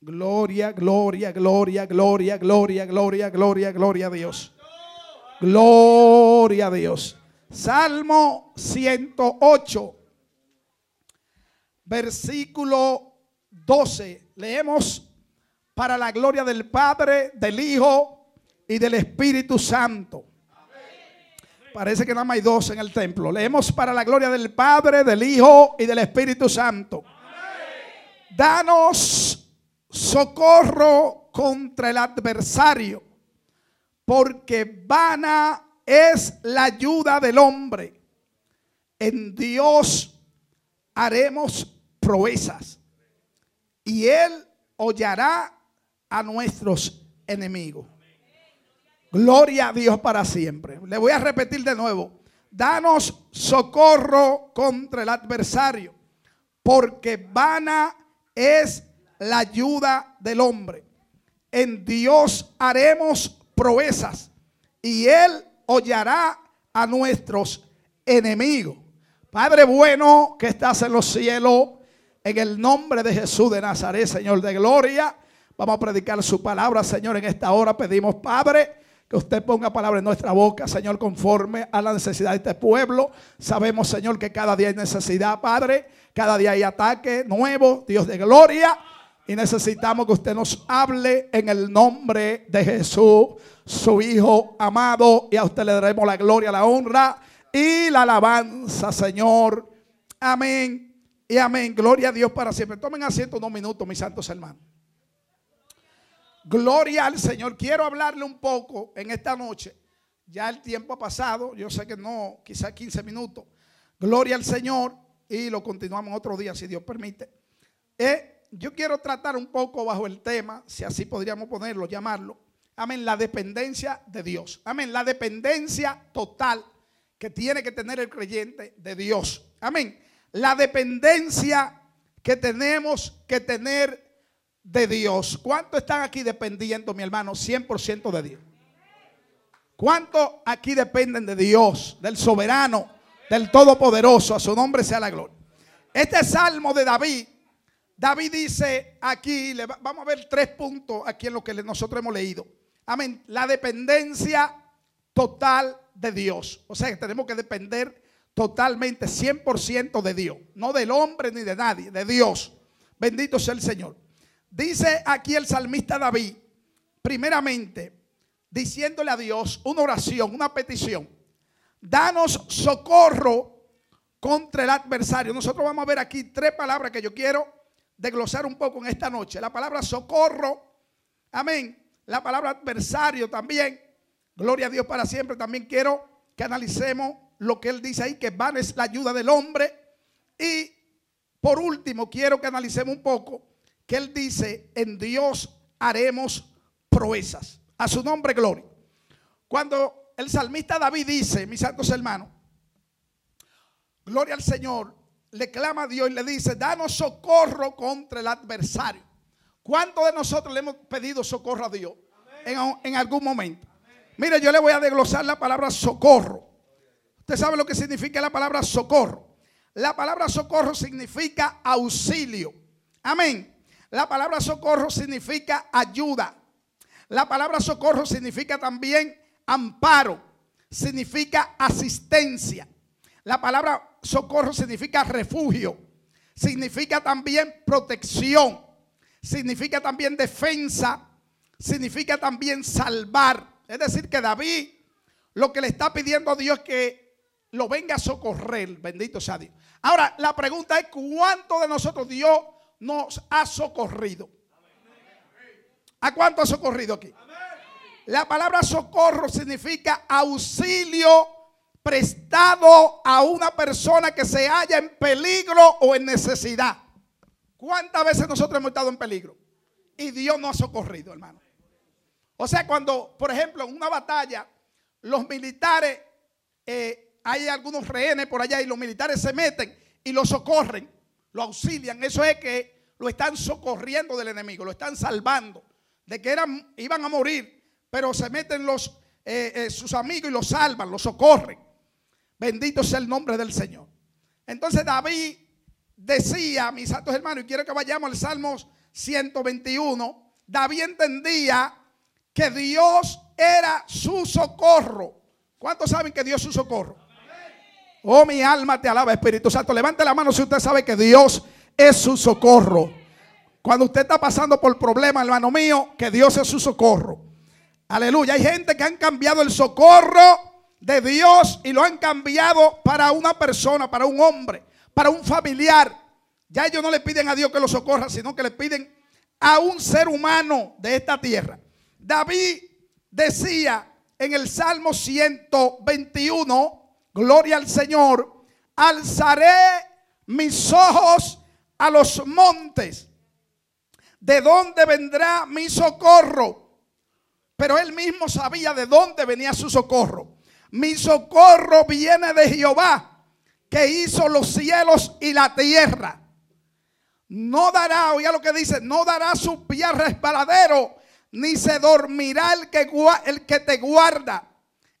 Gloria, gloria, gloria, gloria, gloria, gloria, gloria, gloria a Dios. Gloria a Dios. Salmo 108, versículo 12. Leemos para la gloria del Padre, del Hijo y del Espíritu Santo. Parece que nada más hay dos en el templo. Leemos para la gloria del Padre, del Hijo y del Espíritu Santo. Danos socorro contra el adversario, porque vana es la ayuda del hombre. En Dios haremos proezas y Él hollará a nuestros enemigos. Gloria a Dios para siempre. Le voy a repetir de nuevo. Danos socorro contra el adversario, porque vana es la ayuda del hombre. En Dios haremos proezas y Él hollará a nuestros enemigos. Padre bueno que estás en los cielos, en el nombre de Jesús de Nazaret, Señor de gloria, vamos a predicar su palabra, Señor, en esta hora pedimos, Padre, que usted ponga palabra en nuestra boca, Señor, conforme a la necesidad de este pueblo. Sabemos, Señor, que cada día hay necesidad, Padre. Cada día hay ataque nuevo, Dios de gloria. Y necesitamos que usted nos hable en el nombre de Jesús, su Hijo amado. Y a usted le daremos la gloria, la honra y la alabanza, Señor. Amén. Y amén. Gloria a Dios para siempre. Tomen asiento unos minutos, mis santos hermanos. Gloria al Señor. Quiero hablarle un poco en esta noche. Ya el tiempo ha pasado. Yo sé que no, quizás 15 minutos. Gloria al Señor. Y lo continuamos otro día, si Dios permite. Eh, yo quiero tratar un poco bajo el tema, si así podríamos ponerlo, llamarlo. Amén. La dependencia de Dios. Amén. La dependencia total que tiene que tener el creyente de Dios. Amén. La dependencia que tenemos que tener de Dios. ¿Cuántos están aquí dependiendo, mi hermano? 100% de Dios. ¿Cuántos aquí dependen de Dios, del soberano, del todopoderoso? A su nombre sea la gloria. Este salmo de David, David dice aquí, vamos a ver tres puntos aquí en lo que nosotros hemos leído. Amén. La dependencia total de Dios. O sea que tenemos que depender totalmente, 100% de Dios. No del hombre ni de nadie, de Dios. Bendito sea el Señor. Dice aquí el salmista David, primeramente, diciéndole a Dios una oración, una petición. Danos socorro contra el adversario. Nosotros vamos a ver aquí tres palabras que yo quiero desglosar un poco en esta noche. La palabra socorro, amén. La palabra adversario también. Gloria a Dios para siempre. También quiero que analicemos lo que él dice ahí, que van es la ayuda del hombre. Y por último, quiero que analicemos un poco que él dice, en Dios haremos proezas. A su nombre, gloria. Cuando el salmista David dice, mis santos hermanos, gloria al Señor, le clama a Dios y le dice, danos socorro contra el adversario. ¿Cuántos de nosotros le hemos pedido socorro a Dios en, algún momento? Mire, yo le voy a desglosar la palabra socorro. Usted sabe lo que significa la palabra socorro. La palabra socorro significa auxilio. Amén. La palabra socorro significa ayuda. La palabra socorro significa también amparo. Significa asistencia. La palabra socorro significa refugio. Significa también protección. Significa también defensa. Significa también salvar. Es decir, que David lo que le está pidiendo a Dios es que lo venga a socorrer. Bendito sea Dios. Ahora, la pregunta es, ¿cuánto de nosotros Dios nos ha socorrido. ¿A cuánto ha socorrido aquí? La palabra socorro significa auxilio prestado a una persona que se halla en peligro o en necesidad. ¿Cuántas veces nosotros hemos estado en peligro? Y Dios nos ha socorrido, hermano. O sea, cuando, por ejemplo, en una batalla, los militares, eh, hay algunos rehenes por allá y los militares se meten y los socorren lo auxilian. Eso es que lo están socorriendo del enemigo, lo están salvando. De que eran, iban a morir, pero se meten los, eh, eh, sus amigos y los salvan, los socorren. Bendito sea el nombre del Señor. Entonces David decía, mis santos hermanos, y quiero que vayamos al Salmo 121, David entendía que Dios era su socorro. ¿Cuántos saben que Dios es su socorro? Oh, mi alma te alaba, Espíritu Santo. Levante la mano si usted sabe que Dios es su socorro. Cuando usted está pasando por problemas, hermano mío, que Dios es su socorro. Aleluya. Hay gente que han cambiado el socorro de Dios y lo han cambiado para una persona, para un hombre, para un familiar. Ya ellos no le piden a Dios que lo socorra, sino que le piden a un ser humano de esta tierra. David decía en el Salmo 121, gloria al Señor, alzaré mis ojos a los montes. ¿De dónde vendrá mi socorro? Pero él mismo sabía de dónde venía su socorro. Mi socorro viene de Jehová, que hizo los cielos y la tierra. No dará, oiga lo que dice, no dará su pie resbaladero, ni se dormirá el que, el que te guarda.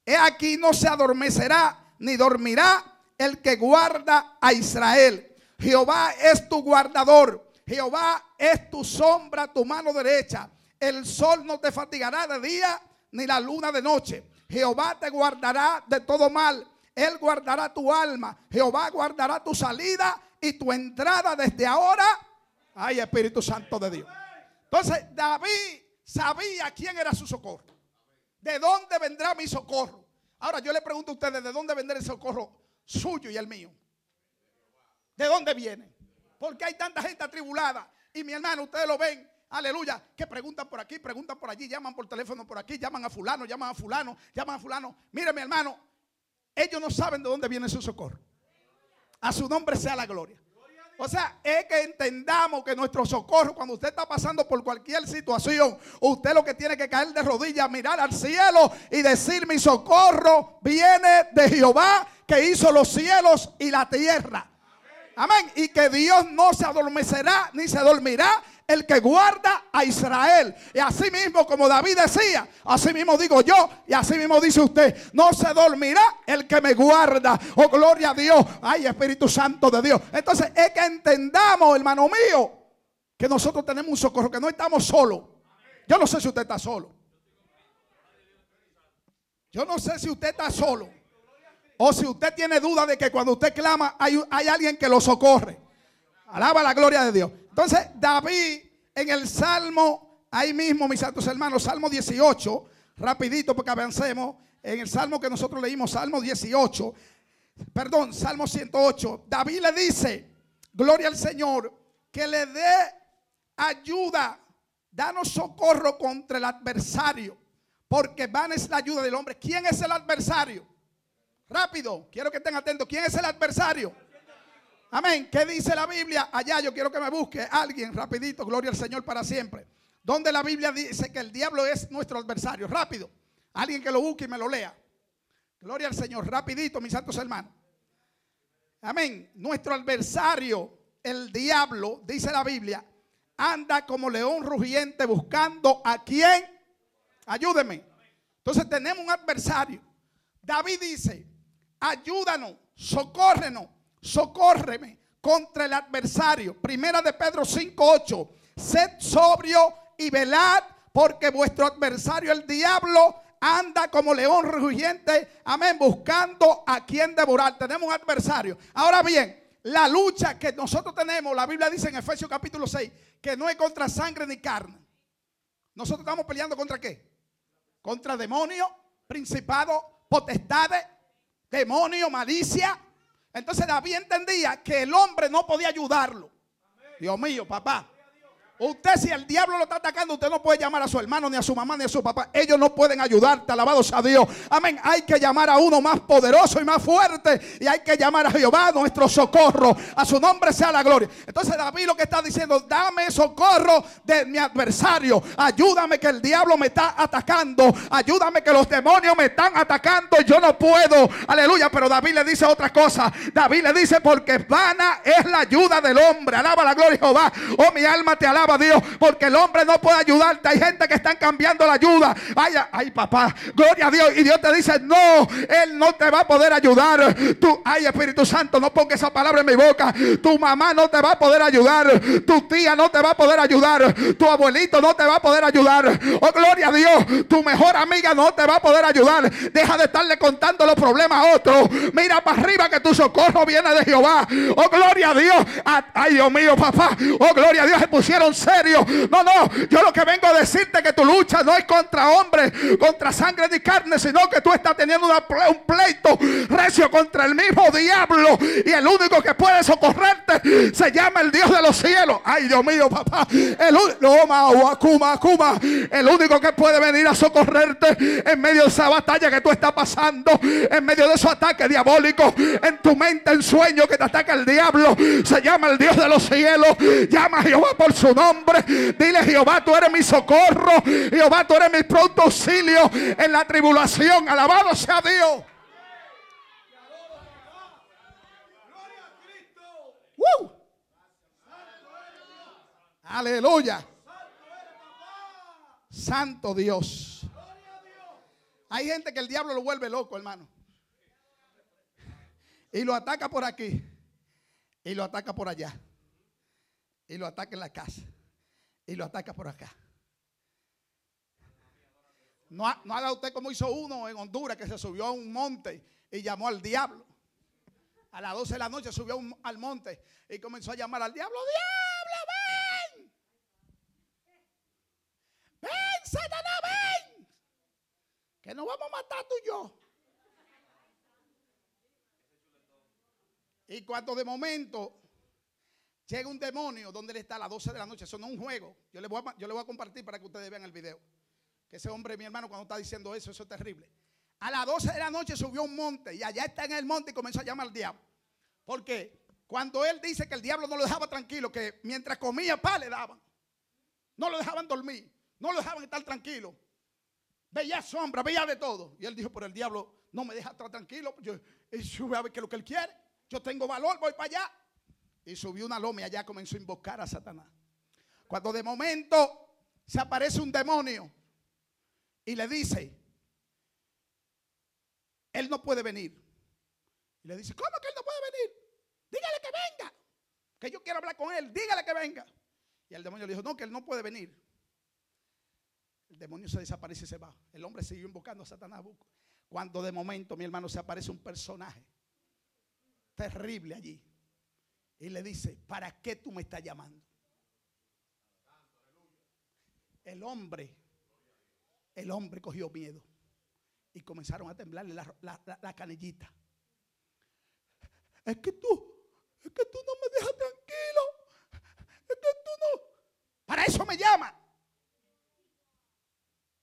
He aquí no se adormecerá, ni dormirá el que guarda a Israel. Jehová es tu guardador. Jehová es tu sombra, tu mano derecha. El sol no te fatigará de día, ni la luna de noche. Jehová te guardará de todo mal. Él guardará tu alma. Jehová guardará tu salida y tu entrada desde ahora. Ay, Espíritu Santo de Dios. Entonces David sabía quién era su socorro. ¿De dónde vendrá mi socorro? Ahora yo le pregunto a ustedes, ¿de dónde vendrá el socorro suyo y el mío? ¿De dónde viene? Porque hay tanta gente atribulada. Y mi hermano, ustedes lo ven, aleluya, que preguntan por aquí, preguntan por allí, llaman por teléfono por aquí, llaman a fulano, llaman a fulano, llaman a fulano. Mire mi hermano, ellos no saben de dónde viene su socorro. A su nombre sea la gloria. O sea, es que entendamos que nuestro socorro, cuando usted está pasando por cualquier situación, usted lo que tiene que caer de rodillas, mirar al cielo y decir, mi socorro viene de Jehová que hizo los cielos y la tierra. Amén. Y que Dios no se adormecerá ni se dormirá el que guarda a Israel. Y así mismo, como David decía, así mismo digo yo, y así mismo dice usted, no se dormirá el que me guarda. Oh, gloria a Dios. Ay, Espíritu Santo de Dios. Entonces, es que entendamos, hermano mío, que nosotros tenemos un socorro, que no estamos solos. Yo no sé si usted está solo. Yo no sé si usted está solo. O si usted tiene duda de que cuando usted clama hay, hay alguien que lo socorre. Alaba la gloria de Dios. Entonces, David en el Salmo, ahí mismo, mis santos hermanos, Salmo 18, rapidito porque avancemos, en el Salmo que nosotros leímos, Salmo 18, perdón, Salmo 108, David le dice, gloria al Señor, que le dé ayuda, danos socorro contra el adversario, porque van es la ayuda del hombre. ¿Quién es el adversario? Rápido, quiero que estén atentos. ¿Quién es el adversario? Amén. ¿Qué dice la Biblia? Allá yo quiero que me busque alguien rapidito. Gloria al Señor para siempre. Donde la Biblia dice que el diablo es nuestro adversario. Rápido. Alguien que lo busque y me lo lea. Gloria al Señor. Rapidito, mis santos hermanos. Amén. Nuestro adversario, el diablo, dice la Biblia, anda como león rugiente buscando a quien. Ayúdeme. Entonces tenemos un adversario. David dice, ayúdanos, socórrenos socórreme contra el adversario. Primera de Pedro 5:8. Sed sobrio y velad, porque vuestro adversario, el diablo, anda como león rugiente, amén, buscando a quien devorar. Tenemos un adversario. Ahora bien, la lucha que nosotros tenemos, la Biblia dice en Efesios capítulo 6, que no es contra sangre ni carne. Nosotros estamos peleando contra qué? Contra demonios, principados, potestades, demonio, malicia, entonces David entendía que el hombre no podía ayudarlo. Dios mío, papá. Usted si el diablo lo está atacando, usted no puede llamar a su hermano, ni a su mamá, ni a su papá. Ellos no pueden ayudarte, alabados a Dios. Amén. Hay que llamar a uno más poderoso y más fuerte. Y hay que llamar a Jehová, nuestro socorro. A su nombre sea la gloria. Entonces David lo que está diciendo, dame socorro de mi adversario. Ayúdame que el diablo me está atacando. Ayúdame que los demonios me están atacando. Yo no puedo. Aleluya. Pero David le dice otra cosa. David le dice, porque vana es la ayuda del hombre. Alaba la gloria Jehová. Oh, mi alma te alaba a Dios, porque el hombre no puede ayudarte. Hay gente que están cambiando la ayuda. Vaya, ay papá, gloria a Dios. Y Dios te dice, no, Él no te va a poder ayudar. Tú, ay Espíritu Santo, no ponga esa palabra en mi boca. Tu mamá no te va a poder ayudar. Tu tía no te va a poder ayudar. Tu abuelito no te va a poder ayudar. Oh, gloria a Dios. Tu mejor amiga no te va a poder ayudar. Deja de estarle contando los problemas a otros. Mira para arriba que tu socorro viene de Jehová. Oh, gloria a Dios. Ah, ay, Dios mío, papá. Oh, gloria a Dios. Se pusieron serios. No, no. Yo lo que vengo a decirte que tu lucha no es contra hombres, contra sangre ni carne, sino que tú estás teniendo un pleito recio contra el mismo diablo. Y el único que puede socorrerte se llama el Dios de los cielos. Ay, Dios mío, papá. El, el único que puede venir a socorrerte en medio de esa batalla que tú estás pasando, en medio de esos ataques diabólicos, en tu mente, en sueño que te ataca el diablo, se llama el Dios de los cielos. Llama a Jehová por su nombre. Dile, Jehová, tú eres mi socorro. Jehová, tú eres mi pronto auxilio en la tribulación. Alabado sea Dios. Aleluya. Santo Dios. Hay gente que el diablo lo vuelve loco, hermano. Y lo ataca por aquí. Y lo ataca por allá. Y lo ataca en la casa. Y lo ataca por acá. No, haga usted como hizo uno en Honduras que se subió a un monte y llamó al diablo. A las 12 de la noche subió al monte y comenzó a llamar al diablo. ¡Diablo, ven! ¡Ven, Satanás, ven! Que nos vamos a matar tú y yo. Y cuando de momento llega un demonio donde él está a las 12 de la noche, eso no es un juego. Yo le voy a, a compartir para que ustedes vean el video. Que ese hombre, mi hermano, cuando está diciendo eso, eso es terrible. A las 12 de la noche subió un monte y allá está en el monte y comenzó a llamar al diablo. Porque cuando él dice que el diablo no lo dejaba tranquilo, que mientras comía pa le daban. No lo dejaban dormir, no lo dejaban estar tranquilo. Veía sombra, veía de todo. Y él dijo, pero el diablo no me deja estar tranquilo. Yo, sube a ver qué es lo que él quiere. Yo tengo valor, voy para allá. Y subió una loma y allá comenzó a invocar a Satanás. Cuando de momento se aparece un demonio y le dice, él no puede venir. Y le dice, ¿cómo que él no puede venir? Dígale que venga. Que yo quiero hablar con él. Dígale que venga. Y el demonio le dijo, no, que él no puede venir. El demonio se desaparece y se va. El hombre siguió invocando a Satanás. Cuando de momento, mi hermano, se aparece un personaje terrible allí. Y le dice, ¿para qué tú me estás llamando? El hombre el hombre cogió miedo y comenzaron a temblarle la, canillita. Es que tú, es que tú no me dejas tranquilo. Es que tú no. Para eso me llama.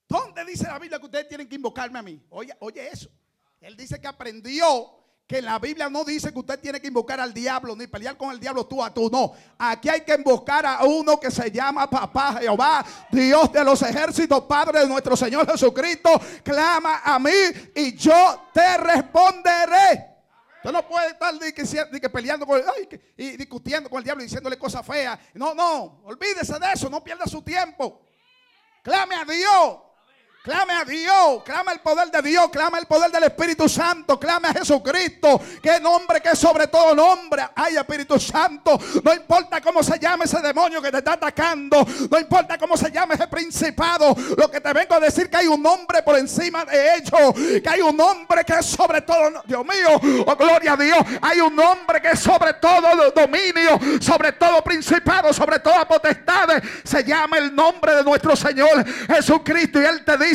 ¿Dónde dice la Biblia que ustedes tienen que invocarme a mí? Oye, oye eso. Él dice que aprendió que la Biblia no dice que usted tiene que invocar al diablo ni pelear con el diablo tú a tú. No, aquí hay que invocar a uno que se llama Papá Jehová, Dios de los ejércitos, Padre de nuestro Señor Jesucristo. Clama a mí y yo te responderé. Usted no puede estar que, peleando con, y discutiendo con el diablo y diciéndole cosas feas. No, no, olvídese de eso, no pierda su tiempo. Clame a Dios. Clame a Dios, clama el poder de Dios, clama el poder del Espíritu Santo, clame a Jesucristo, que nombre que sobre todo nombre. Ay, Espíritu Santo, no importa cómo se llame ese demonio que te está atacando, no importa cómo se llame ese principado, lo que te vengo a decir que hay un nombre por encima de ellos, que hay un nombre que es sobre todo, Dios mío, oh gloria a Dios, hay un nombre que es sobre todo dominio, sobre todo principado, sobre toda potestad, se llama el nombre de nuestro Señor Jesucristo y Él te dice,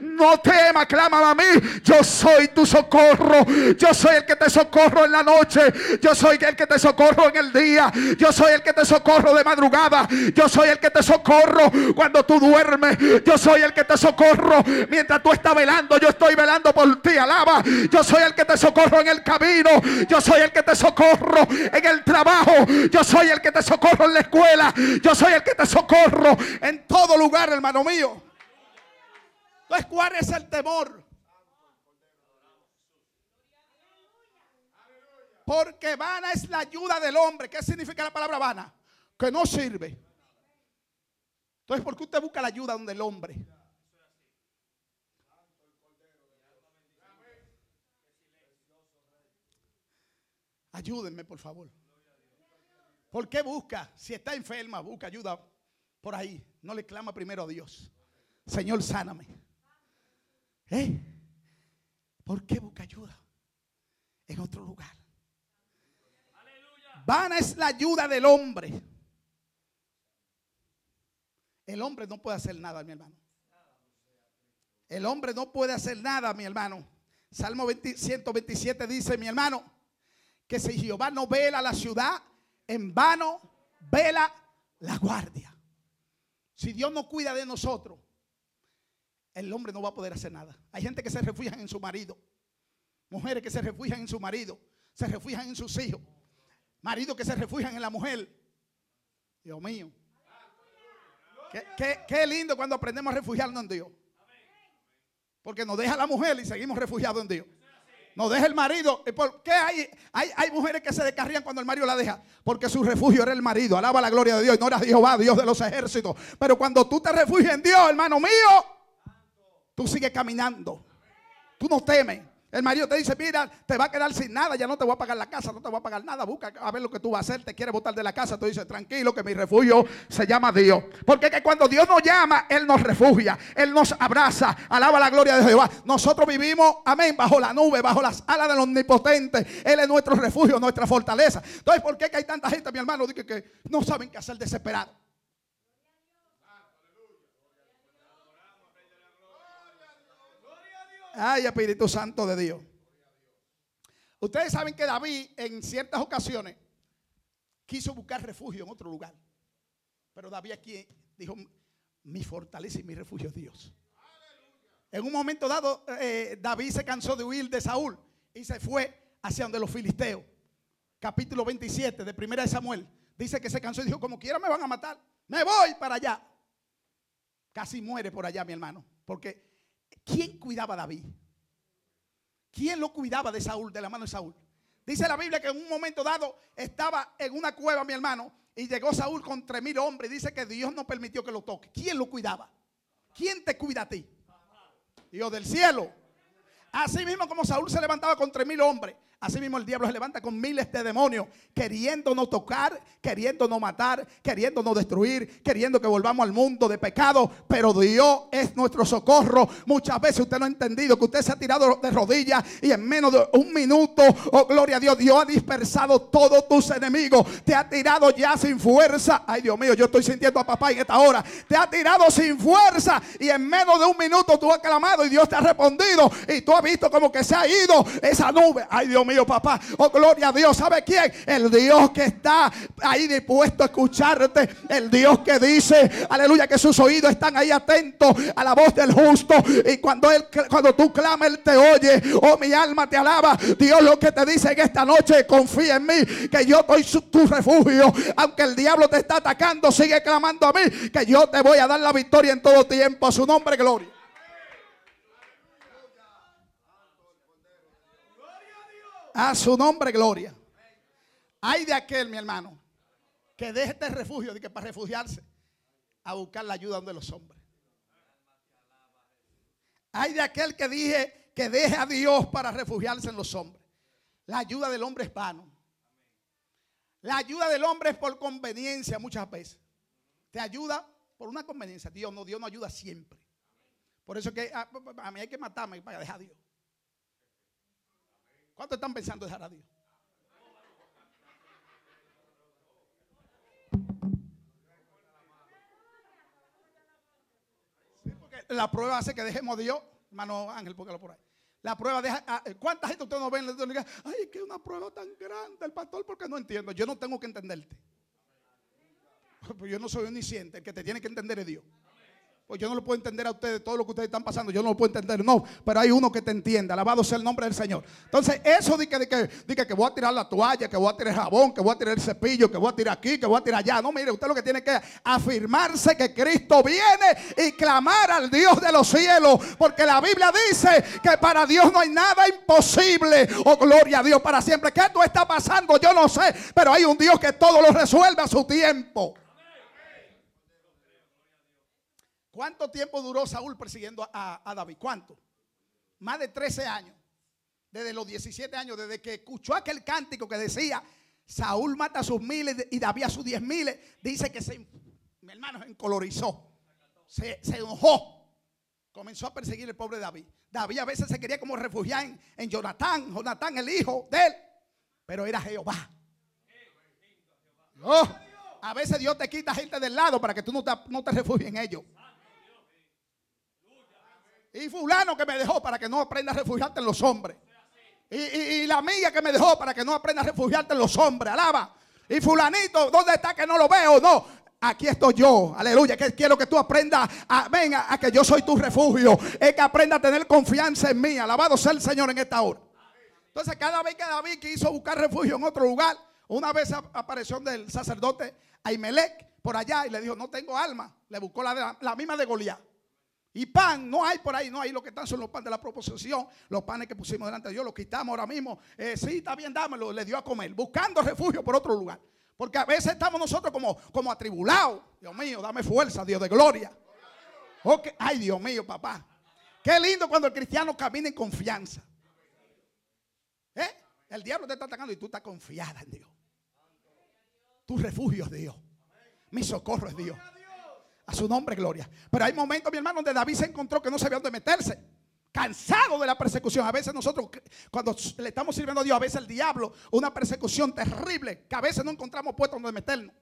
no temas, clama a mí. Yo soy tu socorro. Yo soy el que te socorro en la noche. Yo soy el que te socorro en el día. Yo soy el que te socorro de madrugada. Yo soy el que te socorro cuando tú duermes. Yo soy el que te socorro mientras tú estás velando. Yo estoy velando por ti. Alaba. Yo soy el que te socorro en el camino. Yo soy el que te socorro en el trabajo. Yo soy el que te socorro en la escuela. Yo soy el que te socorro en todo lugar, hermano mío. Entonces, ¿cuál es el temor? Porque vana es la ayuda del hombre. ¿Qué significa la palabra vana? Que no sirve. Entonces, ¿por qué usted busca la ayuda donde el hombre? Ayúdenme, por favor. ¿Por qué busca? Si está enferma, busca ayuda por ahí. No le clama primero a Dios. Señor, sáname. ¿Eh? ¿Por qué busca ayuda? En otro lugar. Vana es la ayuda del hombre. El hombre no puede hacer nada, mi hermano. El hombre no puede hacer nada, mi hermano. Salmo 127 dice, mi hermano, que si Jehová no vela la ciudad, en vano vela la guardia. Si Dios no cuida de nosotros, el hombre no va a poder hacer nada. Hay gente que se refugia en su marido. Mujeres que se refugian en su marido. Se refugian en sus hijos. Maridos que se refugian en la mujer. Dios mío. Qué, lindo cuando aprendemos a refugiarnos en Dios. Porque nos deja la mujer y seguimos refugiados en Dios. No deja el marido. ¿Por qué hay, hay, hay, mujeres que se descarrían cuando el marido la deja? Porque su refugio era el marido. Alaba la gloria de Dios. No era Jehová, Dios de los ejércitos. Pero cuando tú te refugias en Dios, hermano mío, tú sigues caminando. Tú no temes. El marido te dice, mira, te va a quedar sin nada, ya no te voy a pagar la casa, no te voy a pagar nada, busca a ver lo que tú vas a hacer, te quiere botar de la casa, tú dices, tranquilo, que mi refugio se llama Dios. Porque que cuando Dios nos llama, Él nos refugia, Él nos abraza, alaba la gloria de Jehová. Nosotros vivimos, amén, bajo la nube, bajo las alas del omnipotente. Él es nuestro refugio, nuestra fortaleza. Entonces, ¿por qué que hay tanta gente, mi hermano, que, que no saben qué hacer desesperado? Ay, Espíritu Santo de Dios. Ustedes saben que David en ciertas ocasiones quiso buscar refugio en otro lugar. Pero David aquí dijo, mi fortaleza y mi refugio es Dios. En un momento dado, eh, David se cansó de huir de Saúl y se fue hacia donde los filisteos. Capítulo 27 de Primera de Samuel. Dice que se cansó y dijo, como quiera me van a matar. Me voy para allá. Casi muere por allá, mi hermano. Porque ¿quién cuidaba a David? ¿Quién lo cuidaba de Saúl, de la mano de Saúl? Dice la Biblia que en un momento dado estaba en una cueva, mi hermano, y llegó Saúl con tres mil hombres. Dice que Dios no permitió que lo toque. ¿Quién lo cuidaba? ¿Quién te cuida a ti? Dios del cielo. Así mismo como Saúl se levantaba con tres mil hombres, Así mismo el diablo se levanta con miles de demonios, queriéndonos tocar, queriéndonos matar, queriéndonos destruir, queriendo que volvamos al mundo de pecado. Pero Dios es nuestro socorro. Muchas veces usted no ha entendido que usted se ha tirado de rodillas y en menos de un minuto, oh gloria a Dios, Dios ha dispersado todos tus enemigos. Te ha tirado ya sin fuerza. Ay Dios mío, yo estoy sintiendo a papá en esta hora. Te ha tirado sin fuerza y en menos de un minuto tú has clamado y Dios te ha respondido. Y tú has visto como que se ha ido esa nube. Ay Dios mío, papá. Oh, gloria a Dios. ¿Sabe quién? El Dios que está ahí dispuesto a escucharte. El Dios que dice, aleluya, que sus oídos están ahí atentos a la voz del justo. Y cuando, él, cuando tú clamas, Él te oye. Oh, mi alma te alaba. Dios lo que te dice en esta noche, confía en mí, que yo soy tu refugio. Aunque el diablo te está atacando, sigue clamando a mí, que yo te voy a dar la victoria en todo tiempo. A su nombre, gloria. A su nombre, gloria. Hay de aquel, mi hermano, que deje este refugio de que para refugiarse a buscar la ayuda de los hombres. Hay de aquel que dije que deje a Dios para refugiarse en los hombres. La ayuda del hombre es vano. La ayuda del hombre es por conveniencia muchas veces. Te ayuda por una conveniencia. Dios no, Dios no ayuda siempre. Por eso que a, a mí hay que matarme para dejar a Dios. ¿Cuántos están pensando dejar a Dios? Sí, porque la prueba hace que dejemos a Dios, hermano Ángel, póngalo por ahí. La prueba deja. Ah, ¿Cuánta gente ustedes no ven? Ay, que una prueba tan grande, el pastor, porque no entiendo. Yo no tengo que entenderte. Pues yo no soy omnisciente. El que te tiene que entender es Dios. Pues yo no lo puedo entender a ustedes todo lo que ustedes están pasando. Yo no lo puedo entender, no. Pero hay uno que te entiende. Alabado sea el nombre del Señor. Entonces, eso de que, de que, voy a tirar la toalla, que voy a tirar el jabón, que voy a tirar el cepillo, que voy a tirar aquí, que voy a tirar allá. No, mire, usted lo que tiene que afirmarse que Cristo viene y clamar al Dios de los cielos. Porque la Biblia dice que para Dios no hay nada imposible. Oh, gloria a Dios para siempre. ¿Qué tú está pasando? Yo no sé. Pero hay un Dios que todo lo resuelve a su tiempo. ¿Cuánto tiempo duró Saúl persiguiendo a, a David? ¿Cuánto? Más de 13 años. Desde los 17 años, desde que escuchó aquel cántico que decía, Saúl mata a sus miles y David a sus diez miles, dice que se, mi hermano se encolorizó, se, se enojó, comenzó a perseguir el pobre David. David a veces se quería como refugiar en, en Jonatán, Jonatán el hijo de él, pero era Jehová. Oh, a veces Dios te quita gente del lado para que tú no te, no te refugies en ellos. Y fulano que me dejó para que no aprenda a refugiarte en los hombres. Y, la amiga que me dejó para que no aprenda a refugiarte en los hombres. Alaba. Y fulanito, ¿dónde está que no lo veo? No. Aquí estoy yo, aleluya, que quiero que tú aprendas a, venga, a que yo soy tu refugio, es que aprenda a tener confianza en mí, alabado sea el Señor en esta hora. Entonces cada vez que David quiso buscar refugio en otro lugar, una vez ap- apareció del sacerdote Ahimelech por allá y le dijo, no tengo alma, le buscó la, la misma de Goliat. Y pan, no hay por ahí, no hay. Lo que están son los panes de la proposición, los panes que pusimos delante de Dios, los quitamos ahora mismo. Eh, sí, está bien, dámelo. Le dio a comer, buscando refugio por otro lugar. Porque a veces estamos nosotros como, como atribulados. Dios mío, dame fuerza, Dios de gloria. Ay, Dios mío, papá. Qué lindo cuando el cristiano camina en confianza. ¿Eh? El diablo te está atacando y tú estás confiada en Dios. Tu refugio es Dios. Mi socorro es Dios. A su nombre, gloria. Pero hay momentos, mi hermano, donde David se encontró que no sabía dónde meterse. Cansado de la persecución. A veces nosotros, cuando le estamos sirviendo a Dios, a veces el diablo, una persecución terrible, que a veces no encontramos puestos donde meternos.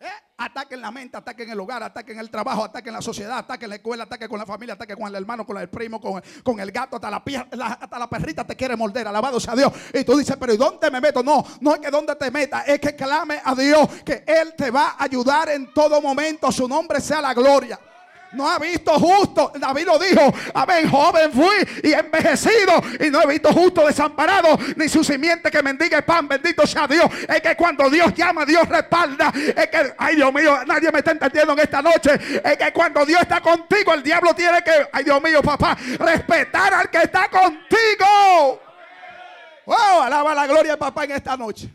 ¿Eh? Ataquen la mente, ataquen el hogar, ataquen el trabajo, ataquen la sociedad, ataquen la escuela, ataquen con la familia, ataquen con el hermano, con el primo, con, con el gato, hasta la, la- hasta la perrita te quiere morder, alabado sea Dios. Y tú dices, pero ¿y dónde me meto? No, no es que dónde te metas, es que clame a Dios, que Él te va a ayudar en todo momento, su nombre sea la gloria. No ha visto justo, David lo dijo, amén, joven fui y envejecido y no he visto justo desamparado ni su simiente que mendigue pan, bendito sea Dios. Es que cuando Dios llama, Dios respalda. Es que, ay Dios mío, nadie me está entendiendo en esta noche. Es que cuando Dios está contigo, el diablo tiene que, ay Dios mío, papá, respetar al que está contigo. Wow, alaba la gloria de papá en esta noche.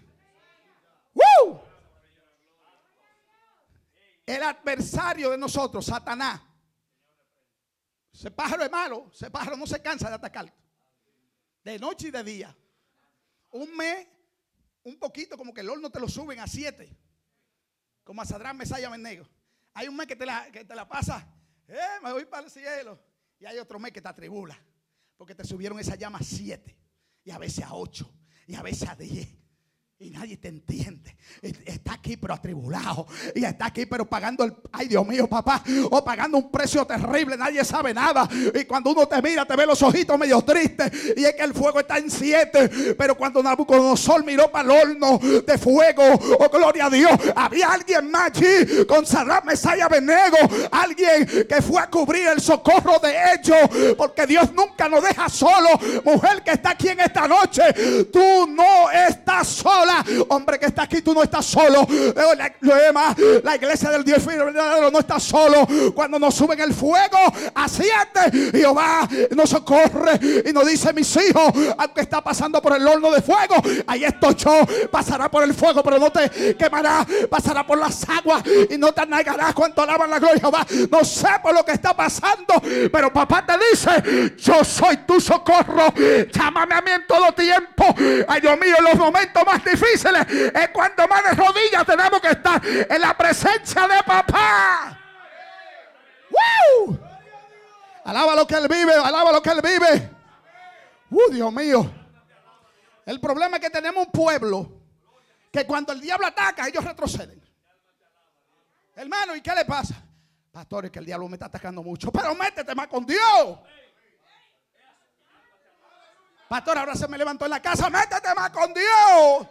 ¡Woo! El adversario de nosotros, Satanás. Ese pájaro es malo. Ese pájaro no se cansa de atacar. De noche y de día. Un mes, un poquito, como que el horno te lo suben a siete. Como a Sadrán Mesaya Menego. Hay un mes que te la, que te la pasa. Eh, me voy para el cielo. Y hay otro mes que te atribula. Porque te subieron esa llama a siete. Y a veces a ocho. Y a veces a diez. Y nadie te entiende. Está aquí pero atribulado. Y está aquí pero pagando el... Ay Dios mío papá. O pagando un precio terrible. Nadie sabe nada. Y cuando uno te mira te ve los ojitos medio tristes. Y es que el fuego está en siete. Pero cuando Nabucodonosor miró para el horno de fuego. Oh gloria a Dios. Había alguien más allí. Con Sadrach, Mesaya, Benego. Alguien que fue a cubrir el socorro de ellos. Porque Dios nunca nos deja solo. Mujer que está aquí en esta noche. Tú no estás sola. Hombre que está aquí, tú no estás solo. Eh, La, la iglesia del Dios verdadero no está solo. Cuando nos suben el fuego, asciende. Jehová nos socorre y nos dice: Mis hijos, aunque está pasando por el horno de fuego, ahí estoy yo. Pasará por el fuego, pero no te quemará. Pasará por las aguas y no te anegarás cuanto alaban la gloria Jehová. No sé por lo que está pasando, pero papá te dice: Yo soy tu socorro. Llámame a mí en todo tiempo. Ay, Dios mío, en los momentos más difíciles es cuando más de rodillas tenemos que estar en la presencia de papá. ¡Woo! Alaba lo que él vive, alaba lo que él vive. ¡Uh, Dios mío! El problema es que tenemos un pueblo que cuando el diablo ataca, ellos retroceden. Hermano, ¿y qué le pasa? Pastor, es que el diablo me está atacando mucho. Pero métete más con Dios. Pastor, ahora se me levantó en la casa. Métete más con Dios.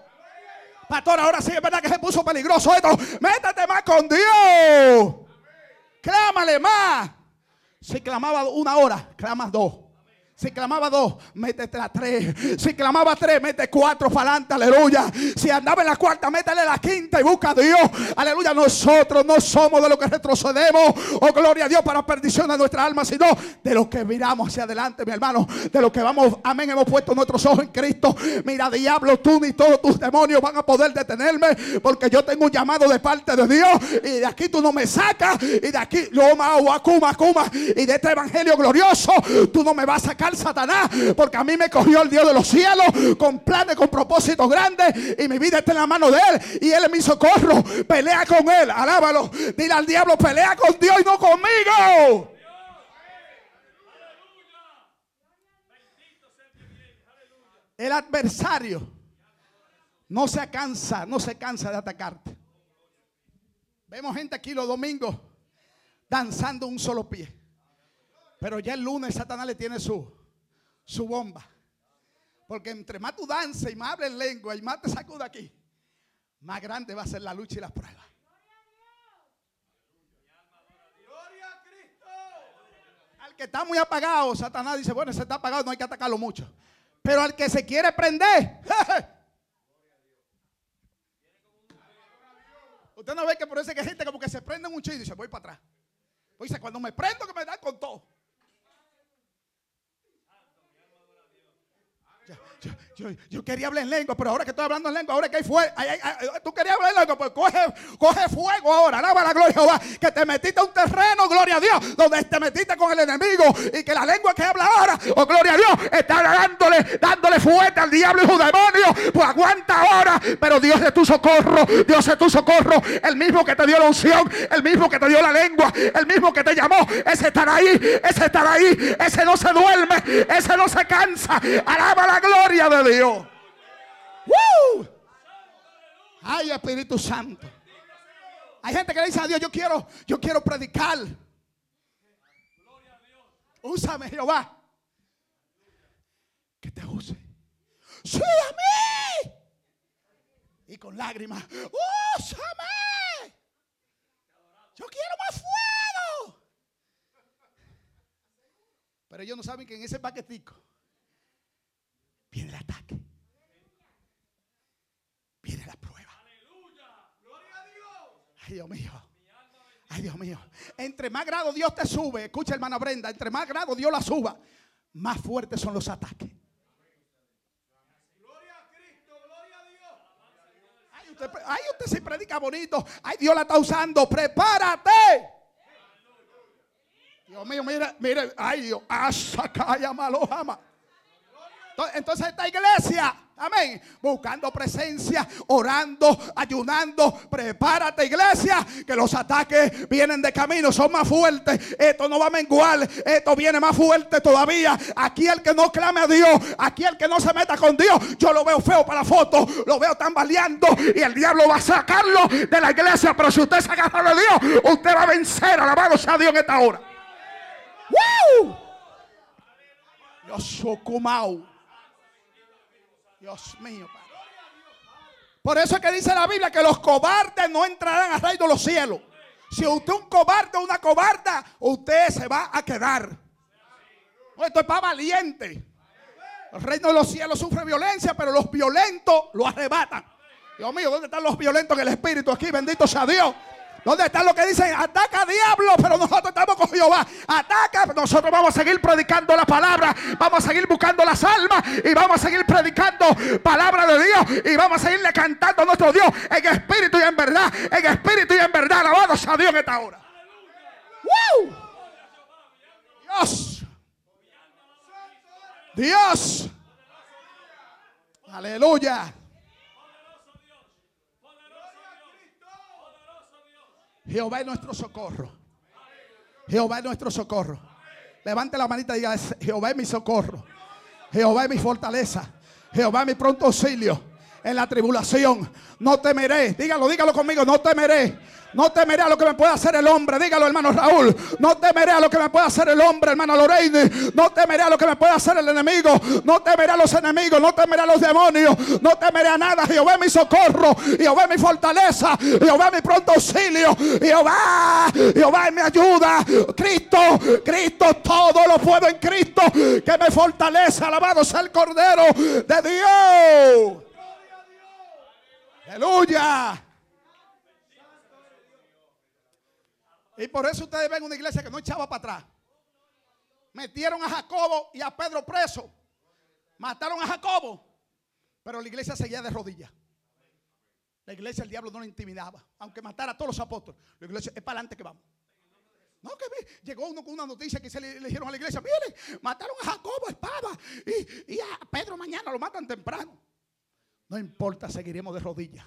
Pastor, ahora sí es verdad que se puso peligroso esto. Métete más con Dios. Clámale más. Si clamaba una hora, clamas dos. Si clamaba dos, métete a tres. Si clamaba tres, mete cuatro para adelante, aleluya. Si andaba en la cuarta, métele la quinta y busca a Dios. Aleluya, nosotros no somos de los que retrocedemos. Oh, gloria a Dios para perdición de nuestra alma, sino de los que miramos hacia adelante, mi hermano. De los que vamos, amén, hemos puesto nuestros ojos en Cristo. Mira, diablo, tú ni todos tus demonios van a poder detenerme. Porque yo tengo un llamado de parte de Dios. Y de aquí tú no me sacas. Y de aquí, Akuma, Akuma. Y de este evangelio glorioso, tú no me vas a sacar Satanás, porque a mí me cogió el Dios de los cielos con planes, con propósitos grandes y mi vida está en la mano de Él y Él es mi socorro. Pelea con Él, alábalo. Dile al diablo, pelea con Dios y no conmigo. El adversario no se cansa, no se cansa de atacarte. Vemos gente aquí los domingos danzando un solo pie. Pero ya el lunes Satanás le tiene su, su bomba. Porque entre más tú dances y más hables lengua y más te sacuda aquí, más grande va a ser la lucha y la prueba. Al que está muy apagado, Satanás dice, bueno, se está apagado, no hay que atacarlo mucho. Pero al que se quiere prender, usted no ve que por eso que gente como que se prende mucho y dice, voy para atrás. Dice, cuando me prendo que me dan con todo. Yo, quería hablar en lengua, pero ahora que estoy hablando en lengua, ahora que hay fuego, tú querías hablar en lengua, pues coge, coge fuego ahora, alaba la gloria Jehová, que te metiste a un terreno, gloria a Dios, donde te metiste con el enemigo y que la lengua que habla ahora, oh gloria a Dios, está dándole, dándole fuerte al diablo y su demonio, pues aguanta ahora, pero Dios es tu socorro, Dios es tu socorro, el mismo que te dio la unción, el mismo que te dio la lengua, el mismo que te llamó, ese estará ahí, ese estará ahí, ese no se duerme, ese no se cansa, alaba la gloria de Dios. Ay, Espíritu Santo. Hay gente que le dice a Dios, yo quiero, yo quiero predicar. Úsame, Jehová. Que te use. Sí, a mí. Y con lágrimas, úsame. Yo quiero más fuego. Pero ellos no saben que en ese paquetico viene el ataque. Viene la prueba. Ay, Dios mío. Ay, Dios mío. Entre más grado Dios te sube, escucha hermana Brenda, entre más grado Dios la suba, más fuertes son los ataques. Ay, usted, ay, usted se predica bonito. Ay, Dios la está usando. Prepárate. Dios mío, mire, mire. Ay, Dios. Asakaya malojama. Entonces esta iglesia, amén, buscando presencia, orando, ayunando. Prepárate iglesia, que los ataques vienen de camino, son más fuertes. Esto no va a menguar, esto viene más fuerte todavía. Aquí el que no clame a Dios, aquí el que no se meta con Dios, yo lo veo feo para la foto, lo veo tambaleando y el diablo va a sacarlo de la iglesia. Pero si usted se agarra de Dios, usted va a vencer, alabado sea Dios en esta hora. ¡Woo! Dios socumao. Dios mío, Por eso es que dice la Biblia que los cobardes no entrarán al reino de los cielos. Si usted es un cobarde o una cobarda, usted se va a quedar. esto es para valiente. El reino de los cielos sufre violencia, pero los violentos lo arrebatan. Dios mío, ¿dónde están los violentos en el espíritu aquí? Bendito sea Dios. ¿Dónde están los que dicen ataca diablo? Pero nosotros estamos con Jehová. Ataca. Nosotros vamos a seguir predicando la palabra. Vamos a seguir buscando las almas. Y vamos a seguir predicando palabra de Dios. Y vamos a seguirle cantando a nuestro Dios en espíritu y en verdad. En espíritu y en verdad. Alabados a Dios en esta hora. Dios. Dios. Aleluya. Jehová es nuestro socorro. Jehová es nuestro socorro. Levante la manita y diga, Jehová es mi socorro. Jehová es mi fortaleza. Jehová es mi pronto auxilio. En la tribulación. No temeré. Dígalo, dígalo conmigo. No temeré. No temeré a lo que me pueda hacer el hombre. Dígalo, hermano Raúl. No temeré a lo que me pueda hacer el hombre, hermano Lorraine. No temeré a lo que me pueda hacer el enemigo. No temeré a los enemigos. No temeré a los demonios. No temeré a nada. Jehová es mi socorro. Jehová es mi fortaleza. Jehová es mi pronto auxilio. Jehová. Jehová es mi ayuda. Cristo. Cristo. Todo lo puedo en Cristo. Que me fortalece. Alabado sea el Cordero de Dios. Aleluya. Y por eso ustedes ven una iglesia que no echaba para atrás. Metieron a Jacobo y a Pedro preso. Mataron a Jacobo. Pero la iglesia seguía de rodillas. La iglesia el diablo no le intimidaba. Aunque matara a todos los apóstoles. La iglesia es para adelante que vamos. No, que llegó uno con una noticia que se le, dijeron a la iglesia, mire, mataron a Jacobo espada y, y a Pedro mañana lo matan temprano. No importa, seguiremos de rodillas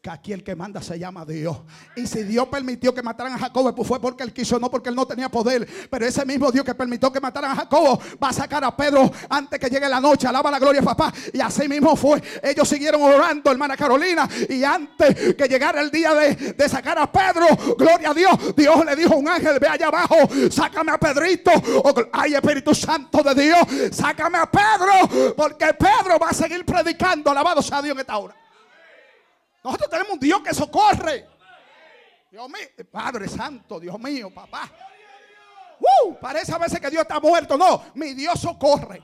que aquí el que manda se llama Dios. Y si Dios permitió que mataran a Jacobo, pues fue porque él quiso, no porque él no tenía poder. Pero ese mismo Dios que permitió que mataran a Jacobo va a sacar a Pedro antes que llegue la noche. Alaba la gloria, papá. Y así mismo fue. Ellos siguieron orando, hermana Carolina. Y antes que llegara el día de, sacar a Pedro, gloria a Dios, Dios le dijo a un ángel: Ve allá abajo, sácame a Pedrito. ay, Espíritu Santo de Dios, sácame a Pedro. Porque Pedro va a seguir predicando. Alabado sea Dios en esta hora. Nosotros tenemos un Dios que socorre. Dios mío, Padre Santo, Dios mío, papá. Uh, parece a veces que Dios está muerto. No, mi Dios socorre.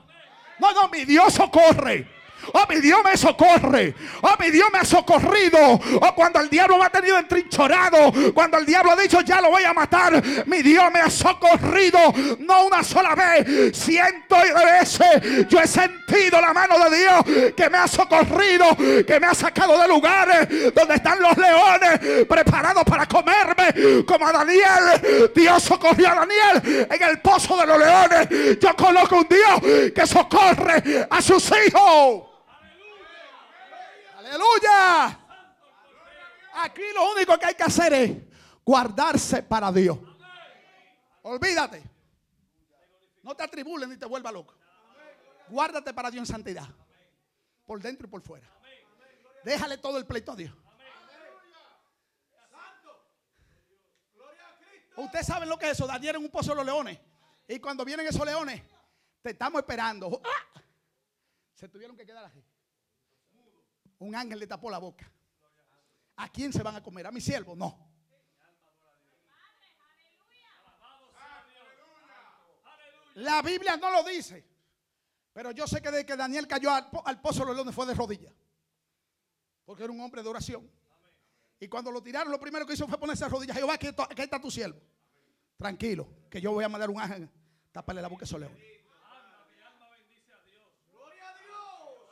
No, no, mi Dios socorre. Oh, mi Dios me socorre. Oh, mi Dios me ha socorrido. Oh, cuando el diablo me ha tenido entrinchorado. Cuando el diablo ha dicho ya lo voy a matar. Mi Dios me ha socorrido. No una sola vez. Ciento de veces. Yo he sentido la mano de Dios que me ha socorrido. Que me ha sacado de lugares donde están los leones preparados para comerme. Como a Daniel. Dios socorrió a Daniel en el pozo de los leones. Yo coloco un Dios que socorre a sus hijos. Aleluya. Aquí lo único que hay que hacer es guardarse para Dios. Olvídate. No te atribules ni te vuelva loco. Guárdate para Dios en santidad. Por dentro y por fuera. Déjale todo el pleito a Dios. Ustedes saben lo que es eso. Daniel en un pozo de los leones. Y cuando vienen esos leones, te estamos esperando. ¡Ah! Se tuvieron que quedar así un ángel le tapó la boca. ¿A quién se van a comer? ¿A mi siervo? No. La Biblia no lo dice. Pero yo sé que de que Daniel cayó al, pozo de los leones fue de rodillas. Porque era un hombre de oración. Y cuando lo tiraron, lo primero que hizo fue ponerse a rodillas. Jehová, aquí, aquí está tu siervo. Tranquilo, que yo voy a mandar un ángel. Tápale la boca a esos leones.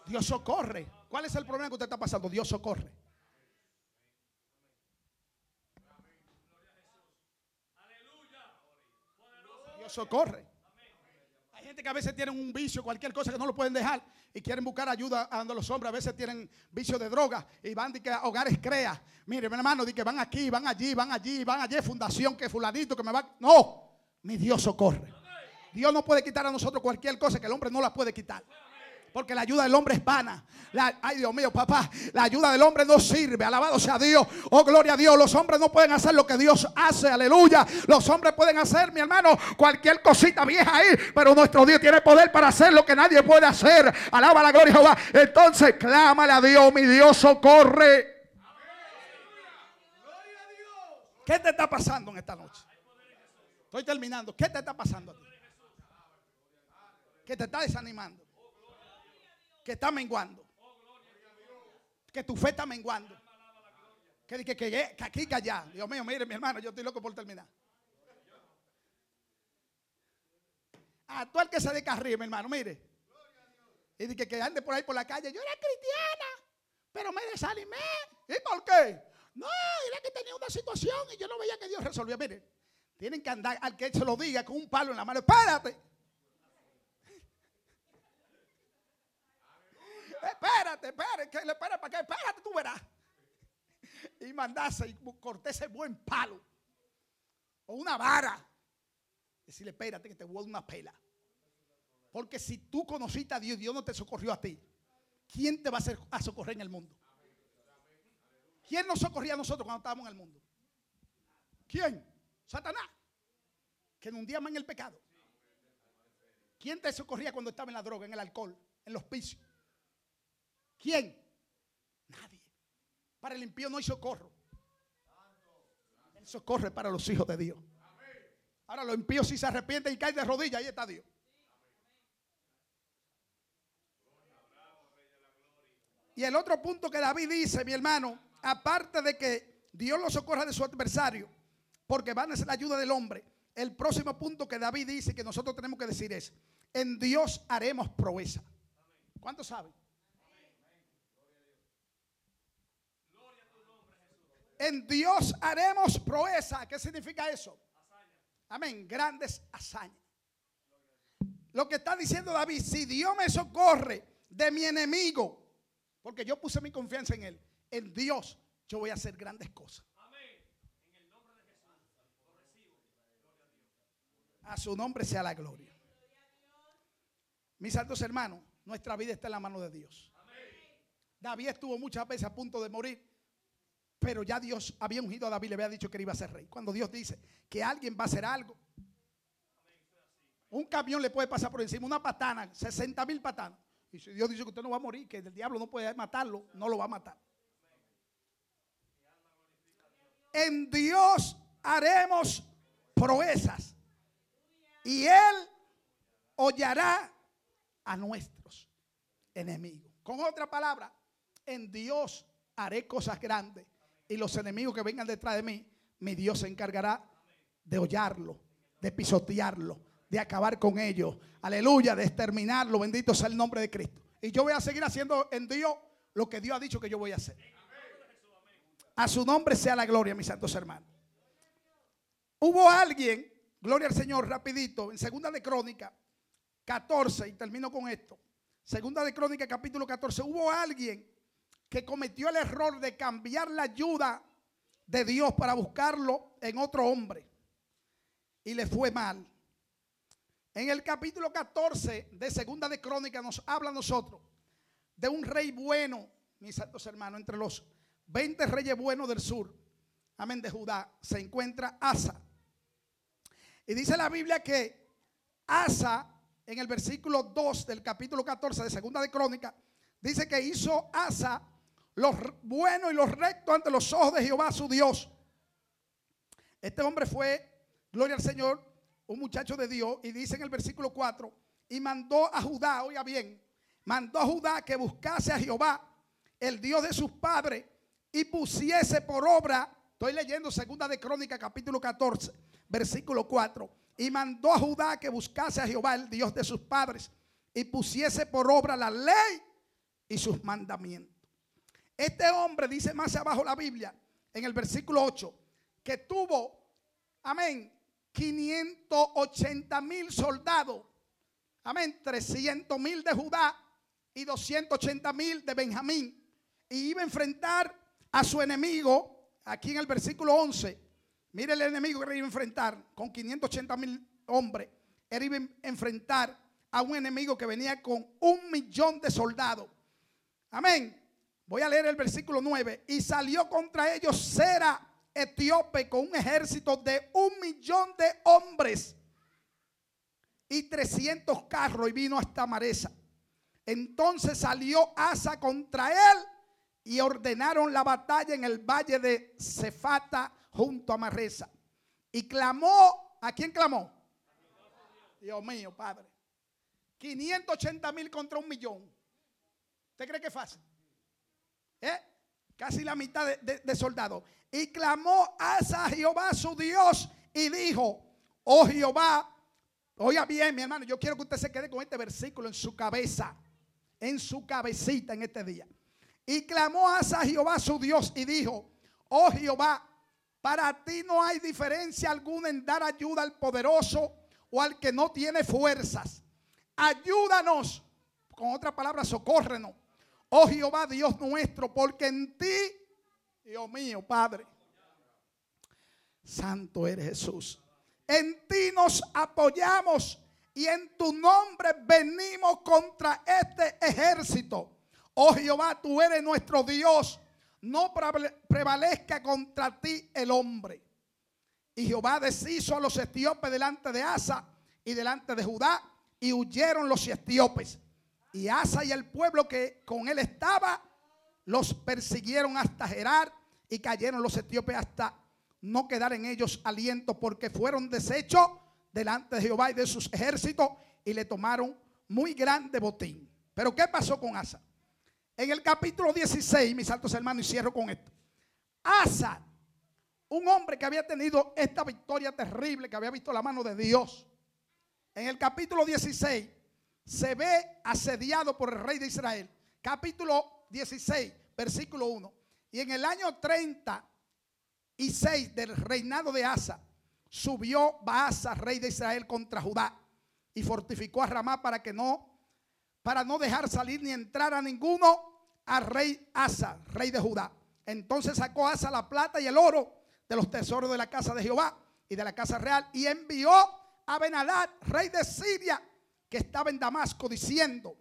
Dios socorre. ¿Cuál es el problema que usted está pasando? Dios socorre. Dios socorre. Hay gente que a veces tienen un vicio, cualquier cosa que no lo pueden dejar y quieren buscar ayuda a los hombres. A veces tienen vicio de droga y van de que hogares crea. Mire, mi hermano, de que van aquí, van allí, van allí, van allí, fundación, que fulanito, que me va. No, mi Dios socorre. Dios no puede quitar a nosotros cualquier cosa que el hombre no la puede quitar. Porque la ayuda del hombre es vana. ay, Dios mío, papá. La ayuda del hombre no sirve. Alabado sea Dios. Oh, gloria a Dios. Los hombres no pueden hacer lo que Dios hace. Aleluya. Los hombres pueden hacer, mi hermano, cualquier cosita vieja ahí. Pero nuestro Dios tiene poder para hacer lo que nadie puede hacer. Alaba la gloria de Jehová. Entonces, clámale a Dios. Mi Dios socorre. ¿Qué te está pasando en esta noche? Estoy terminando. ¿Qué te está pasando a? ¿Qué te está desanimando? Que está menguando. Que tu fe está menguando. Que, que, que, que aquí, que allá. Dios mío, mire, mi hermano, yo estoy loco por terminar. A todo el que se dedica arriba, mi hermano, mire. Y dice que ande por ahí por la calle. Yo era cristiana, pero me desanimé. ¿Y por qué? No, era que tenía una situación y yo no veía que Dios resolvía. Mire, tienen que andar al que se lo diga con un palo en la mano. Espérate. Espérate, espérate, que le espera para que, espérate, tú verás. Y mandase y corté ese buen palo. O una vara. Decirle, espérate que te voy a dar una pela. Porque si tú conociste a Dios, Dios no te socorrió a ti. ¿quién te va a, hacer, socorrer en el mundo? ¿Quién nos socorría a nosotros cuando estábamos en el mundo? ¿Quién? Satanás. Que nos hundíamos en el pecado. ¿Quién te socorría cuando estaba en la droga, en el alcohol, en los picios? ¿Quién? Nadie. Para el impío no hay socorro. El socorro es para los hijos de Dios. Ahora los impíos si se arrepienten y caen de rodillas, ahí está Dios. Y el otro punto que David dice, mi hermano, aparte de que Dios lo socorra de su adversario, porque van a ser la ayuda del hombre, el próximo punto que David dice que nosotros tenemos que decir es, en Dios haremos proeza. ¿Cuántos saben? En Dios haremos proeza. ¿Qué significa eso? Amén. Grandes hazañas. Lo que está diciendo David, si Dios me socorre de mi enemigo, porque yo puse mi confianza en Él. En Dios yo voy a hacer grandes cosas. A su nombre sea la gloria. Mis santos hermanos, nuestra vida está en la mano de Dios. David estuvo muchas veces a punto de morir, pero ya Dios había ungido a David, le había dicho que iba a ser rey. Cuando Dios dice que alguien va a hacer algo, un camión le puede pasar por encima, una patana, 60 mil patanas. Y si Dios dice que usted no va a morir, que el diablo no puede matarlo, no lo va a matar. En Dios haremos proezas. Y Él hollará a nuestros enemigos. Con otra palabra, en Dios haré cosas grandes. Y los enemigos que vengan detrás de mí, mi Dios se encargará de hollarlo, de pisotearlo, de acabar con ellos. Aleluya, de exterminarlo. Bendito sea el nombre de Cristo. Y yo voy a seguir haciendo en Dios lo que Dios ha dicho que yo voy a hacer. A su nombre sea la gloria, mis santos hermanos. Hubo alguien, gloria al Señor, rapidito, en segunda de Crónica 14, y termino con esto. Segunda de Crónica capítulo 14, hubo alguien que cometió el error de cambiar la ayuda de Dios para buscarlo en otro hombre. Y le fue mal. En el capítulo 14 de Segunda de Crónica nos habla a nosotros de un rey bueno, mis santos hermanos, entre los 20 reyes buenos del sur, amén, de Judá, se encuentra Asa. Y dice la Biblia que Asa, en el versículo 2 del capítulo 14 de Segunda de Crónica, dice que hizo Asa los buenos y los rectos ante los ojos de Jehová su Dios. Este hombre fue, gloria al Señor, un muchacho de Dios, y dice en el versículo 4, y mandó a Judá, oiga bien, mandó a Judá que buscase a Jehová, el Dios de sus padres, y pusiese por obra, estoy leyendo segunda de Crónica capítulo 14, versículo 4, y mandó a Judá que buscase a Jehová, el Dios de sus padres, y pusiese por obra la ley y sus mandamientos. Este hombre dice más abajo la Biblia, en el versículo 8, que tuvo, amén, 580 mil soldados. Amén. 300 mil de Judá y 280 mil de Benjamín. Y iba a enfrentar a su enemigo, aquí en el versículo 11. Mire el enemigo que iba a enfrentar con 580 mil hombres. Él iba a enfrentar a un enemigo que venía con un millón de soldados. Amén. Voy a leer el versículo 9. Y salió contra ellos Sera etíope con un ejército de un millón de hombres y 300 carros y vino hasta Maresa. Entonces salió Asa contra él y ordenaron la batalla en el valle de Cefata junto a Maresa. Y clamó, ¿a quién clamó? Dios mío, Padre. 580 mil contra un millón. ¿Usted cree que es fácil? ¿Eh? Casi la mitad de, soldados. Y clamó a Jehová su Dios y dijo, oh Jehová, oiga bien mi hermano, yo quiero que usted se quede con este versículo en su cabeza, en su cabecita en este día. Y clamó a Jehová su Dios y dijo, oh Jehová, para ti no hay diferencia alguna en dar ayuda al poderoso o al que no tiene fuerzas. Ayúdanos, con otra palabra, socórrenos Oh Jehová Dios nuestro, porque en ti, Dios mío, Padre, Santo eres Jesús. En ti nos apoyamos y en tu nombre venimos contra este ejército. Oh Jehová, tú eres nuestro Dios. No prevalezca contra ti el hombre. Y Jehová deshizo a los etíopes delante de Asa y delante de Judá y huyeron los etíopes. Y Asa y el pueblo que con él estaba los persiguieron hasta Gerar y cayeron los etíopes hasta no quedar en ellos aliento porque fueron deshechos delante de Jehová y de sus ejércitos y le tomaron muy grande botín. Pero ¿qué pasó con Asa? En el capítulo 16, mis altos hermanos, y cierro con esto. Asa, un hombre que había tenido esta victoria terrible, que había visto la mano de Dios. En el capítulo 16 se ve asediado por el rey de Israel. Capítulo 16, versículo 1. Y en el año 36 del reinado de Asa, subió Baasa, rey de Israel, contra Judá y fortificó a Ramá para que no para no dejar salir ni entrar a ninguno al rey Asa, rey de Judá. Entonces sacó Asa la plata y el oro de los tesoros de la casa de Jehová y de la casa real y envió a Benadad, rey de Siria, que estaba en Damasco, diciendo,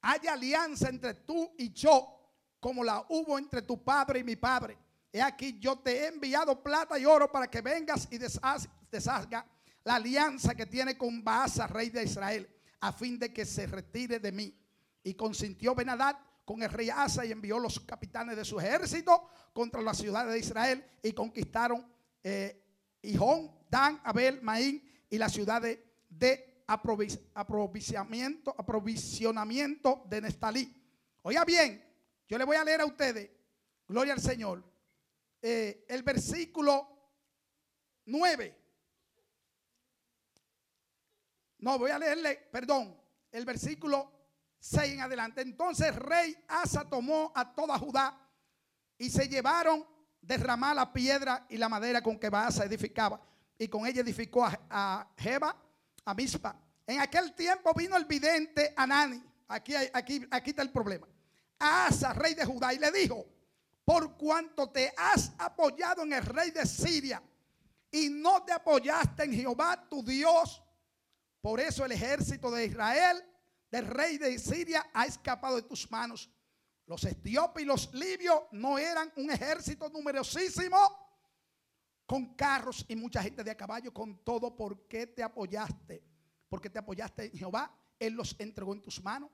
hay alianza entre tú y yo, como la hubo entre tu padre y mi padre. He aquí yo te he enviado plata y oro para que vengas y deshaga la alianza que tiene con Baasa, rey de Israel a fin de que se retire de mí. Y consintió Benadad con el rey Asa y envió los capitanes de su ejército contra la ciudad de Israel y conquistaron eh, Dan, Abel, Maín y la ciudad de, aprovisionamiento, aprovisionamiento de Nestalí. Oiga bien, yo le voy a leer a ustedes, gloria al Señor, eh, el versículo 9 no, voy a leerle, perdón, el versículo 6 en adelante. Entonces rey Asa tomó a toda Judá y se llevaron derramar la piedra y la madera con que Baasa edificaba. Y con ella edificó a, Jeba, a. En aquel tiempo vino el vidente Anani. Aquí, aquí, aquí está el problema. A Asa, rey de Judá, y le dijo, por cuanto te has apoyado en el rey de Siria y no te apoyaste en Jehová tu Dios, por eso el ejército de Israel, del rey de Siria, ha escapado de tus manos. Los etíopes y los libios no eran un ejército numerosísimo con carros y mucha gente de a caballo, con todo. ¿Por qué te apoyaste? Porque te apoyaste en Jehová. Él los entregó en tus manos.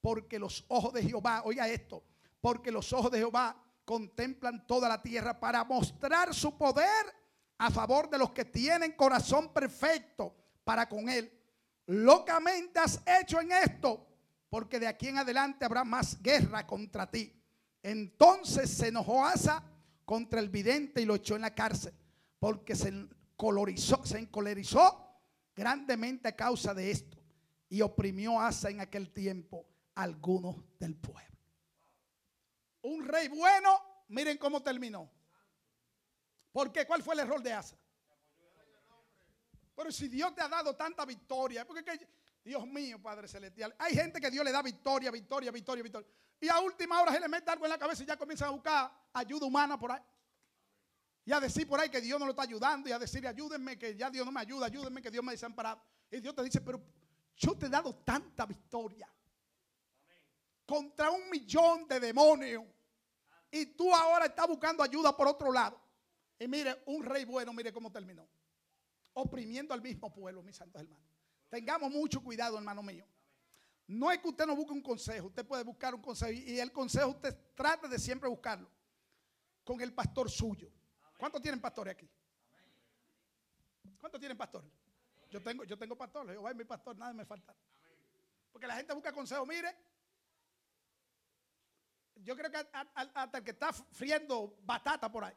Porque los ojos de Jehová, oiga esto, porque los ojos de Jehová contemplan toda la tierra para mostrar su poder a favor de los que tienen corazón perfecto para con él. Locamente has hecho en esto, porque de aquí en adelante habrá más guerra contra ti. Entonces se enojó Asa contra el vidente y lo echó en la cárcel, porque se colorizó, se encolerizó grandemente a causa de esto y oprimió a Asa en aquel tiempo a algunos del pueblo. Un rey bueno, miren cómo terminó. ¿Por qué? ¿Cuál fue el error de Asa? Pero si Dios te ha dado tanta victoria, porque que, Dios mío, Padre Celestial, hay gente que Dios le da victoria, victoria, victoria, victoria. Y a última hora se le mete algo en la cabeza y ya comienza a buscar ayuda humana por ahí. Y a decir por ahí que Dios no lo está ayudando y a decir ayúdenme que ya Dios no me ayuda, ayúdenme que Dios me ha desamparado. Y Dios te dice, pero yo te he dado tanta victoria contra un millón de demonios. Y tú ahora estás buscando ayuda por otro lado. Y mire, un rey bueno, mire cómo terminó oprimiendo al mismo pueblo, mis santos hermanos. Tengamos mucho cuidado, hermano mío. No es que usted no busque un consejo, usted puede buscar un consejo y el consejo usted trate de siempre buscarlo con el pastor suyo. ¿Cuántos tienen pastores aquí? ¿Cuántos tienen pastores? Yo tengo, yo tengo pastor, Jehová es mi pastor, nada me falta. Porque la gente busca consejo, mire. Yo creo que hasta el que está friendo batata por ahí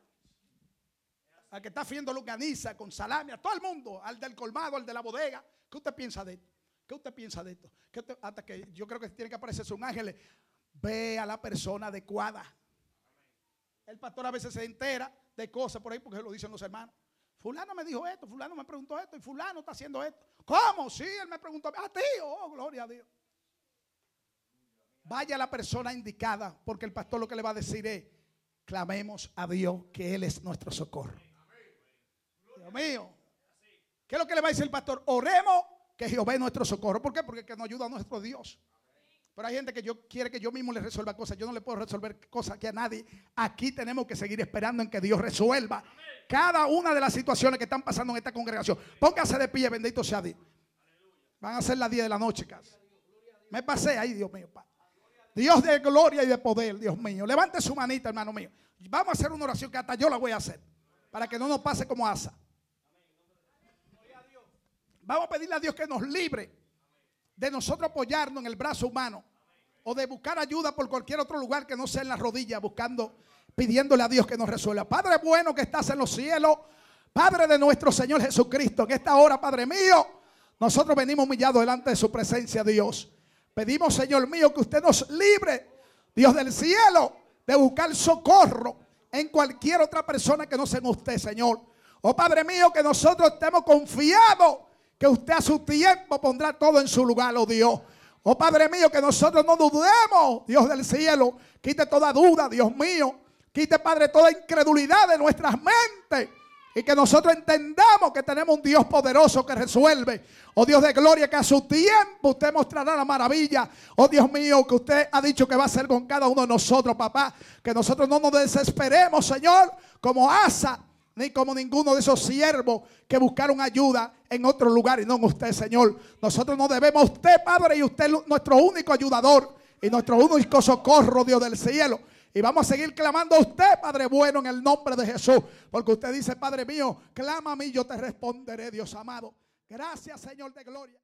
al que está friendo longaniza con salami, a todo el mundo, al del colmado, al de la bodega. ¿Qué usted piensa de esto? ¿Qué usted piensa de esto? hasta que yo creo que tiene que aparecerse un ángel. Ve a la persona adecuada. El pastor a veces se entera de cosas por ahí porque lo dicen los hermanos. Fulano me dijo esto, fulano me preguntó esto y fulano está haciendo esto. ¿Cómo? Sí, él me preguntó a ti. Oh, gloria a Dios. Vaya la persona indicada porque el pastor lo que le va a decir es, clamemos a Dios que Él es nuestro socorro mío. ¿Qué es lo que le va a decir el pastor? Oremos que Jehová es nuestro socorro. ¿Por qué? Porque que nos ayuda a nuestro Dios. Pero hay gente que yo quiere que yo mismo le resuelva cosas. Yo no le puedo resolver cosas aquí a nadie. Aquí tenemos que seguir esperando en que Dios resuelva cada una de las situaciones que están pasando en esta congregación. Póngase de pie, bendito sea Dios. Van a ser las 10 de la noche casi. Me pasé ahí, Dios mío. Dios de gloria y de poder, Dios mío. Levante su manita, hermano mío. Vamos a hacer una oración que hasta yo la voy a hacer. Para que no nos pase como Asa. Vamos a pedirle a Dios que nos libre de nosotros apoyarnos en el brazo humano o de buscar ayuda por cualquier otro lugar que no sea en las rodillas, buscando, pidiéndole a Dios que nos resuelva. Padre bueno que estás en los cielos, Padre de nuestro Señor Jesucristo, en esta hora, Padre mío, nosotros venimos humillados delante de su presencia, Dios. Pedimos, Señor mío, que usted nos libre, Dios del cielo, de buscar socorro en cualquier otra persona que no sea en usted, Señor. Oh Padre mío, que nosotros estemos confiados que usted a su tiempo pondrá todo en su lugar, oh Dios. Oh Padre mío, que nosotros no dudemos, Dios del cielo. Quite toda duda, Dios mío. Quite, Padre, toda incredulidad de nuestras mentes. Y que nosotros entendamos que tenemos un Dios poderoso que resuelve. Oh Dios de gloria, que a su tiempo usted mostrará la maravilla. Oh Dios mío, que usted ha dicho que va a hacer con cada uno de nosotros, papá. Que nosotros no nos desesperemos, Señor, como Asa ni como ninguno de esos siervos que buscaron ayuda en otro lugar y no en usted, Señor. Nosotros no debemos usted, Padre, y usted nuestro único ayudador y nuestro único socorro, Dios del cielo. Y vamos a seguir clamando a usted, Padre bueno, en el nombre de Jesús. Porque usted dice, Padre mío, clama a mí, yo te responderé, Dios amado. Gracias, Señor de gloria.